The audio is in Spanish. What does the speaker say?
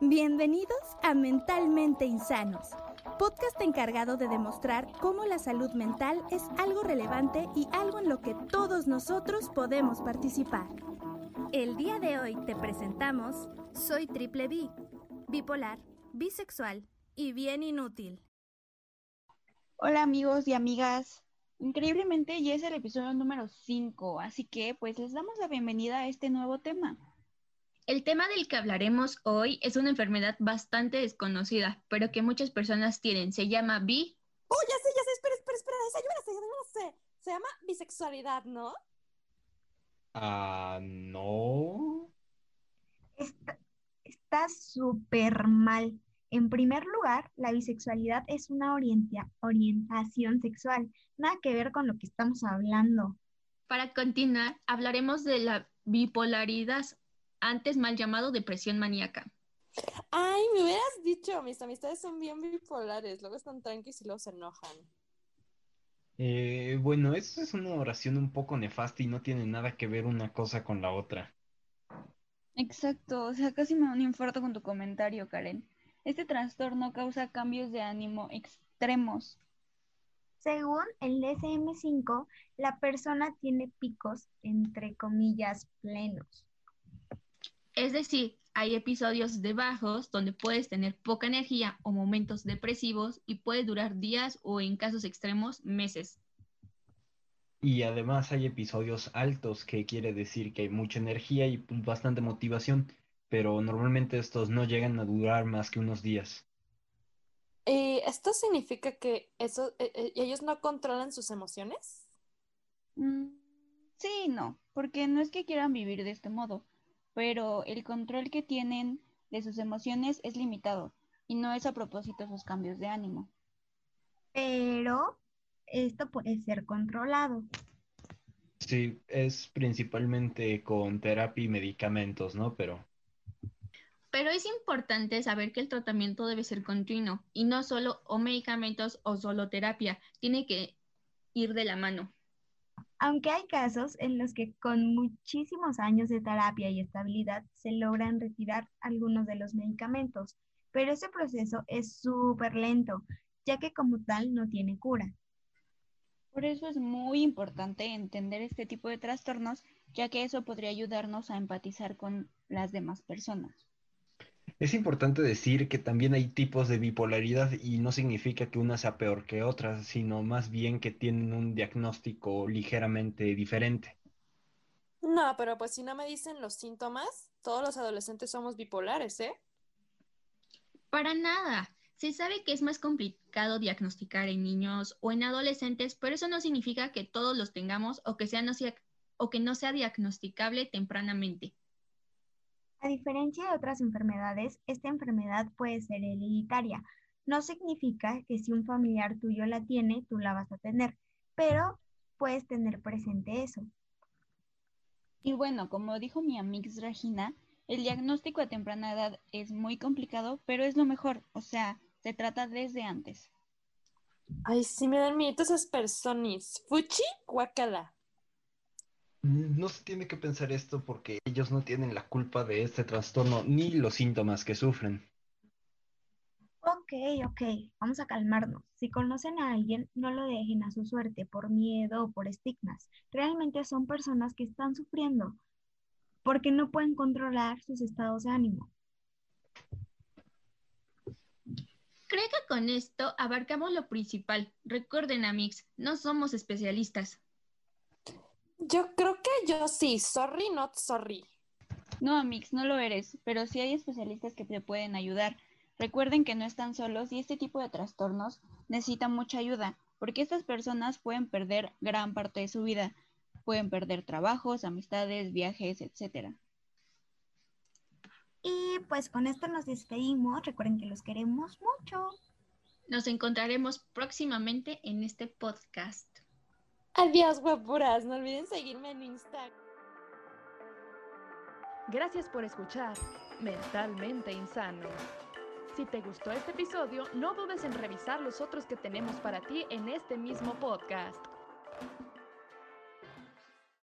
Bienvenidos a Mentalmente Insanos, podcast encargado de demostrar cómo la salud mental es algo relevante y algo en lo que todos nosotros podemos participar. El día de hoy te presentamos Soy Triple B, bipolar, bisexual y bien inútil. Hola amigos y amigas. Increíblemente ya es el episodio número 5, así que pues les damos la bienvenida a este nuevo tema. El tema del que hablaremos hoy es una enfermedad bastante desconocida, pero que muchas personas tienen. Se llama bi. Oh, ya sé, ya sé, espera, espera, espera, no sé. Se llama bisexualidad, ¿no? Ah, no. Está súper mal. En primer lugar, la bisexualidad es una orientación sexual, nada que ver con lo que estamos hablando. Para continuar, hablaremos de la bipolaridad antes mal llamado depresión maníaca. Ay, me hubieras dicho, mis amistades son bien bipolares, luego están tranquilos y luego se enojan. Eh, bueno, eso es una oración un poco nefasta y no tiene nada que ver una cosa con la otra. Exacto, o sea, casi me da un infarto con tu comentario, Karen. Este trastorno causa cambios de ánimo extremos. Según el DSM5, la persona tiene picos, entre comillas, plenos. Es decir, hay episodios de bajos donde puedes tener poca energía o momentos depresivos y puede durar días o en casos extremos meses. Y además hay episodios altos, que quiere decir que hay mucha energía y pues, bastante motivación, pero normalmente estos no llegan a durar más que unos días. ¿Y esto significa que eso, e, e, ellos no controlan sus emociones? Mm, sí, no, porque no es que quieran vivir de este modo, pero el control que tienen de sus emociones es limitado y no es a propósito sus cambios de ánimo. Pero esto puede ser controlado. Sí, es principalmente con terapia y medicamentos, ¿no? Pero... Pero es importante saber que el tratamiento debe ser continuo y no solo o medicamentos o solo terapia, tiene que ir de la mano aunque hay casos en los que con muchísimos años de terapia y estabilidad se logran retirar algunos de los medicamentos, pero ese proceso es súper lento, ya que como tal no tiene cura. Por eso es muy importante entender este tipo de trastornos, ya que eso podría ayudarnos a empatizar con las demás personas. Es importante decir que también hay tipos de bipolaridad y no significa que una sea peor que otra, sino más bien que tienen un diagnóstico ligeramente diferente. No, pero pues si no me dicen los síntomas, todos los adolescentes somos bipolares, ¿eh? Para nada. Se sabe que es más complicado diagnosticar en niños o en adolescentes, pero eso no significa que todos los tengamos o que, sea no sea, o que no sea diagnosticable tempranamente. A diferencia de otras enfermedades, esta enfermedad puede ser hereditaria. No significa que si un familiar tuyo la tiene, tú la vas a tener, pero puedes tener presente eso. Y bueno, como dijo mi amiga Regina, el diagnóstico a temprana edad es muy complicado, pero es lo mejor, o sea, se trata desde antes. Ay, sí me dan miedo esas personas. Fuchi, guacala. No se tiene que pensar esto porque ellos no tienen la culpa de este trastorno ni los síntomas que sufren. Ok, ok, vamos a calmarnos. Si conocen a alguien, no lo dejen a su suerte por miedo o por estigmas. Realmente son personas que están sufriendo porque no pueden controlar sus estados de ánimo. Creo que con esto abarcamos lo principal. Recuerden, Amix, no somos especialistas. Yo creo que yo sí. Sorry, not sorry. No, Amix, no lo eres, pero sí hay especialistas que te pueden ayudar. Recuerden que no están solos y este tipo de trastornos necesitan mucha ayuda, porque estas personas pueden perder gran parte de su vida. Pueden perder trabajos, amistades, viajes, etc. Y pues con esto nos despedimos. Recuerden que los queremos mucho. Nos encontraremos próximamente en este podcast. Adiós, guapuras. No olviden seguirme en Instagram. Gracias por escuchar Mentalmente Insano. Si te gustó este episodio, no dudes en revisar los otros que tenemos para ti en este mismo podcast.